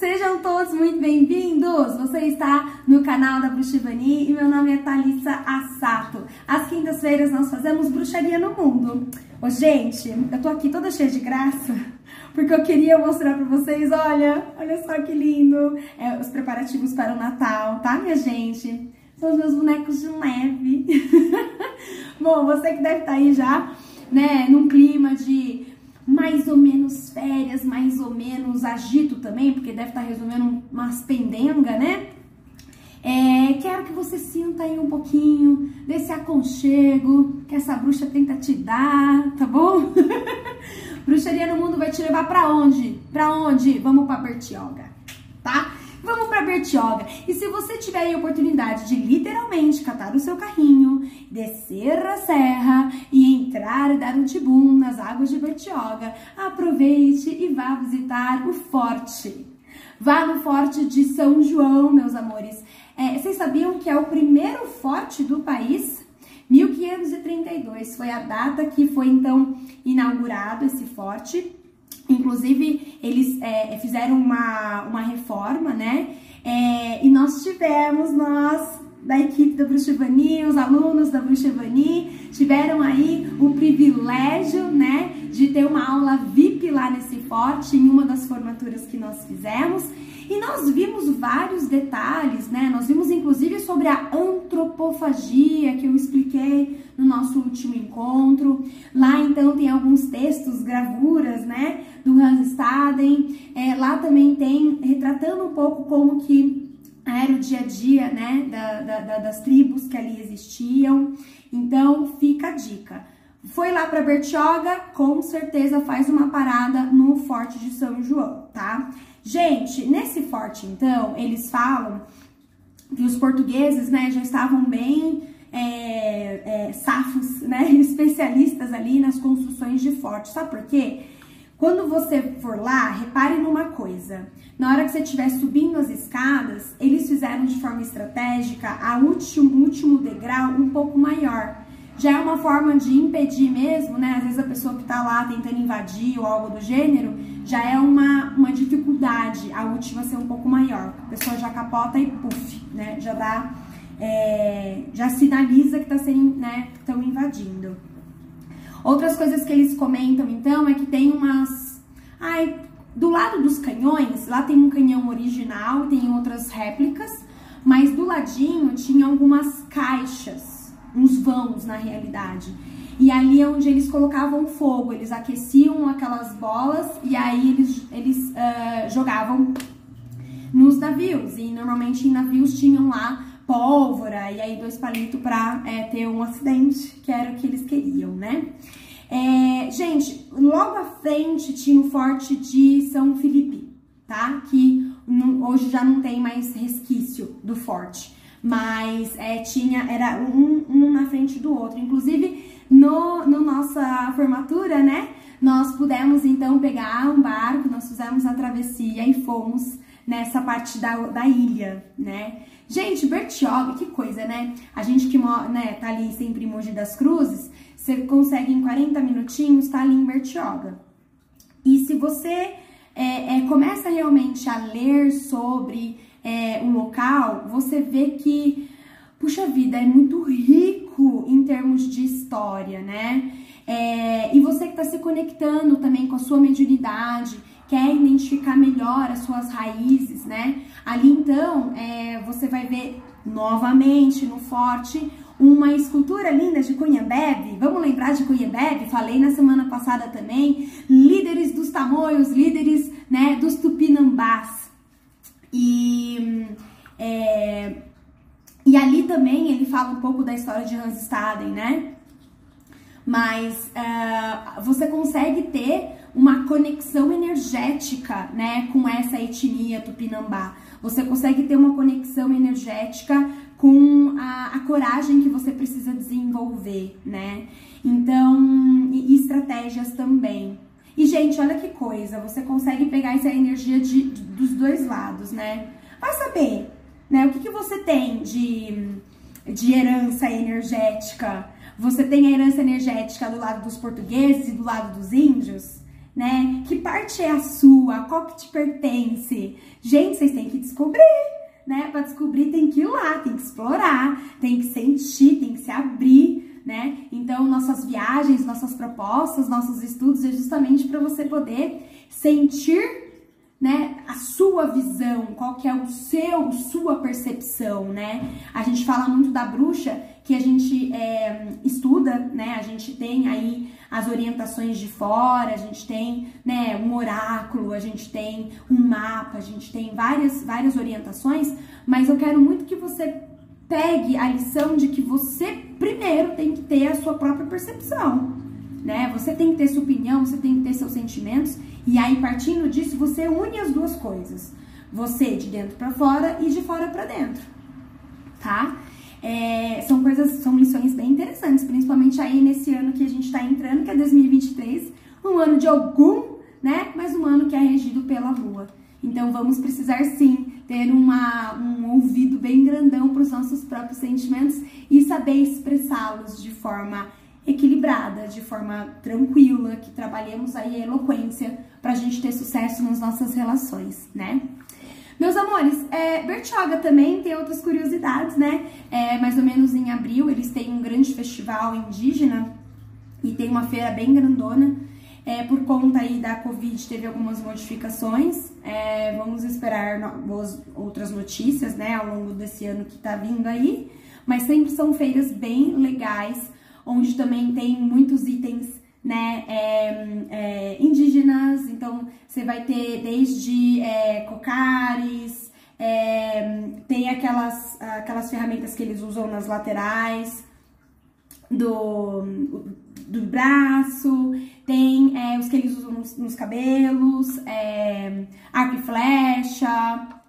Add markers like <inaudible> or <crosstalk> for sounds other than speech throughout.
Sejam todos muito bem-vindos! Você está no canal da Bruxivani e meu nome é Thalissa Assato. Às quintas-feiras nós fazemos bruxaria no mundo. Ô, gente, eu tô aqui toda cheia de graça porque eu queria mostrar pra vocês, olha, olha só que lindo, é, os preparativos para o Natal, tá, minha gente? São os meus bonecos de neve. <laughs> Bom, você que deve estar tá aí já, né, num clima de mais ou menos férias, mais ou menos agito também, porque deve estar tá resolvendo umas pendenga, né? É, quero que você sinta aí um pouquinho desse aconchego que essa bruxa tenta te dar, tá bom? <laughs> Bruxaria no mundo vai te levar para onde? Para onde? Vamos para Bertioga, para Bertioga. E se você tiver a oportunidade de literalmente catar o seu carrinho, descer a serra e entrar e dar um tibum nas águas de Bertioga, aproveite e vá visitar o forte. Vá no forte de São João, meus amores. É, vocês sabiam que é o primeiro forte do país? 1532 foi a data que foi então inaugurado esse forte. Inclusive, eles é, fizeram uma, uma reforma, né? É, e nós tivemos, nós da equipe da Bruxevani, os alunos da Bruxevani, tiveram aí o privilégio, né, de ter uma aula VIP lá nesse forte, em uma das formaturas que nós fizemos. E nós vimos vários detalhes, né? Nós vimos inclusive sobre a antropofagia que eu expliquei no nosso último encontro. Lá então tem alguns textos, gravuras, né? Do Hans Staden. É, lá também tem retratando um pouco como que era o dia a dia, né? Da, da, da, das tribos que ali existiam. Então fica a dica. Foi lá para Bertioga, com certeza faz uma parada no Forte de São João, tá? Gente, nesse forte, então, eles falam que os portugueses, né, já estavam bem é, é, safos, né, <laughs> especialistas ali nas construções de fortes. Sabe por quê? Quando você for lá, repare numa coisa. Na hora que você estiver subindo as escadas, eles fizeram de forma estratégica a último, último degrau um pouco maior já é uma forma de impedir mesmo, né? Às vezes a pessoa que tá lá tentando invadir ou algo do gênero, já é uma, uma dificuldade a última ser um pouco maior. A pessoa já capota e puf, né? Já dá, é, já sinaliza que tá sendo, né? Estão invadindo. Outras coisas que eles comentam então é que tem umas, ai, do lado dos canhões, lá tem um canhão original, tem outras réplicas, mas do ladinho tinha algumas caixas uns vãos na realidade. E ali é onde eles colocavam fogo, eles aqueciam aquelas bolas e aí eles, eles uh, jogavam nos navios. E normalmente em navios tinham lá pólvora e aí dois palitos para é, ter um acidente, que era o que eles queriam, né? É, gente, logo à frente tinha o forte de São Felipe, tá? Que não, hoje já não tem mais resquício do forte mas é, tinha, era um, um na frente do outro. Inclusive, no, no nossa formatura, né, nós pudemos então pegar um barco, nós fizemos a travessia e fomos nessa parte da, da ilha, né. Gente, Bertioga, que coisa, né? A gente que né, tá ali sempre em Mogi das Cruzes, você consegue em 40 minutinhos estar tá ali em Bertioga. E se você é, é, começa realmente a ler sobre é, um local, você vê que, puxa vida, é muito rico em termos de história, né? É, e você que está se conectando também com a sua mediunidade, quer identificar melhor as suas raízes, né? Ali então é, você vai ver novamente no forte uma escultura linda de Cunhambebe. Vamos lembrar de Cunhambebe? Falei na semana passada também. Líderes dos tamoios, líderes né, dos tupinambás. E, ali também ele fala um pouco da história de Hans Staden, né? Mas uh, você consegue ter uma conexão energética, né, com essa etnia tupinambá. Você consegue ter uma conexão energética com a, a coragem que você precisa desenvolver, né? Então, e, e estratégias também. E, gente, olha que coisa, você consegue pegar essa energia de, de dos dois lados, né? Vai saber, né? O que, que você tem de, de herança energética? Você tem a herança energética do lado dos portugueses e do lado dos índios? né? Que parte é a sua? Qual que te pertence? Gente, vocês têm que descobrir, né? Para descobrir tem que ir lá, tem que explorar, tem que sentir, tem que se abrir, né? Então, nossas viagens, nossas propostas, nossos estudos é justamente para você poder sentir sua visão, qual que é o seu, sua percepção, né? A gente fala muito da bruxa que a gente é, estuda, né? A gente tem aí as orientações de fora, a gente tem, né, um oráculo, a gente tem um mapa, a gente tem várias, várias orientações, mas eu quero muito que você pegue a lição de que você primeiro tem que ter a sua própria percepção, né? Você tem que ter sua opinião, você tem que ter seus sentimentos e aí, partindo disso, você une as duas coisas. Você de dentro para fora e de fora para dentro, tá? É, são coisas, são lições bem interessantes, principalmente aí nesse ano que a gente está entrando, que é 2023, um ano de algum, né? Mas um ano que é regido pela Lua. Então vamos precisar sim ter uma, um ouvido bem grandão para os nossos próprios sentimentos e saber expressá-los de forma equilibrada, de forma tranquila, que trabalhemos aí a eloquência para a gente ter sucesso nas nossas relações, né? Meus amores, é, Bertioga também tem outras curiosidades, né? É, mais ou menos em abril eles têm um grande festival indígena e tem uma feira bem grandona. É, por conta aí da Covid teve algumas modificações. É, vamos esperar outras notícias, né, ao longo desse ano que tá vindo aí. Mas sempre são feiras bem legais onde também tem muitos itens né, é, é, indígenas, então você vai ter desde é, cocares, é, tem aquelas, aquelas ferramentas que eles usam nas laterais do, do braço, tem é, os que eles usam nos, nos cabelos, é, arco e flecha,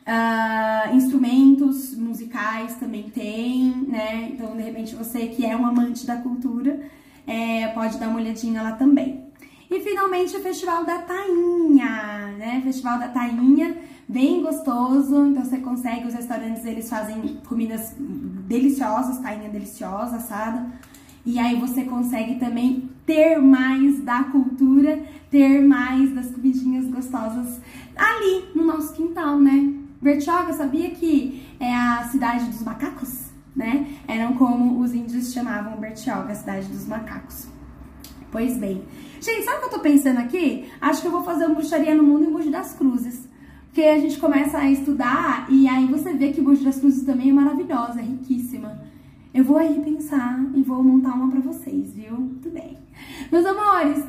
Uh, instrumentos musicais também tem, né? Então, de repente, você que é um amante da cultura, é, pode dar uma olhadinha lá também. E finalmente o Festival da Tainha, né? Festival da Tainha, bem gostoso. Então você consegue, os restaurantes eles fazem comidas deliciosas, tainha deliciosa, assada. E aí você consegue também ter mais da cultura, ter mais das comidinhas gostosas ali no nosso quintal, né? Bertioga sabia que é a cidade dos macacos, né? Eram como os índios chamavam Bertioga, a cidade dos macacos. Pois bem. Gente, sabe o que eu tô pensando aqui? Acho que eu vou fazer uma bruxaria no mundo em Mogi das Cruzes. Porque a gente começa a estudar e aí você vê que Mogi das Cruzes também é maravilhosa, é riquíssima. Eu vou aí pensar e vou montar uma pra vocês, viu? Tudo bem. Meus amores,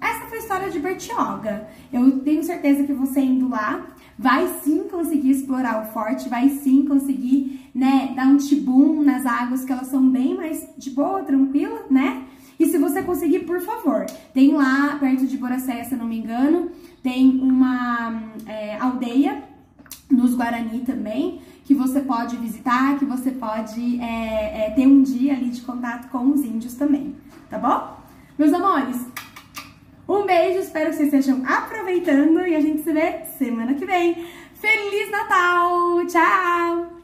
essa foi a história de Bertioga. Eu tenho certeza que você indo lá vai sim conseguir explorar o forte, vai sim conseguir, né, dar um tibum nas águas que elas são bem mais de boa, tranquila, né? E se você conseguir, por favor, tem lá perto de Boracéia, se não me engano, tem uma é, aldeia nos Guarani também, que você pode visitar, que você pode é, é, ter um dia ali de contato com os índios também, tá bom? Meus amores, um beijo, espero que vocês estejam aproveitando e a gente se vê semana que vem. Feliz Natal! Tchau!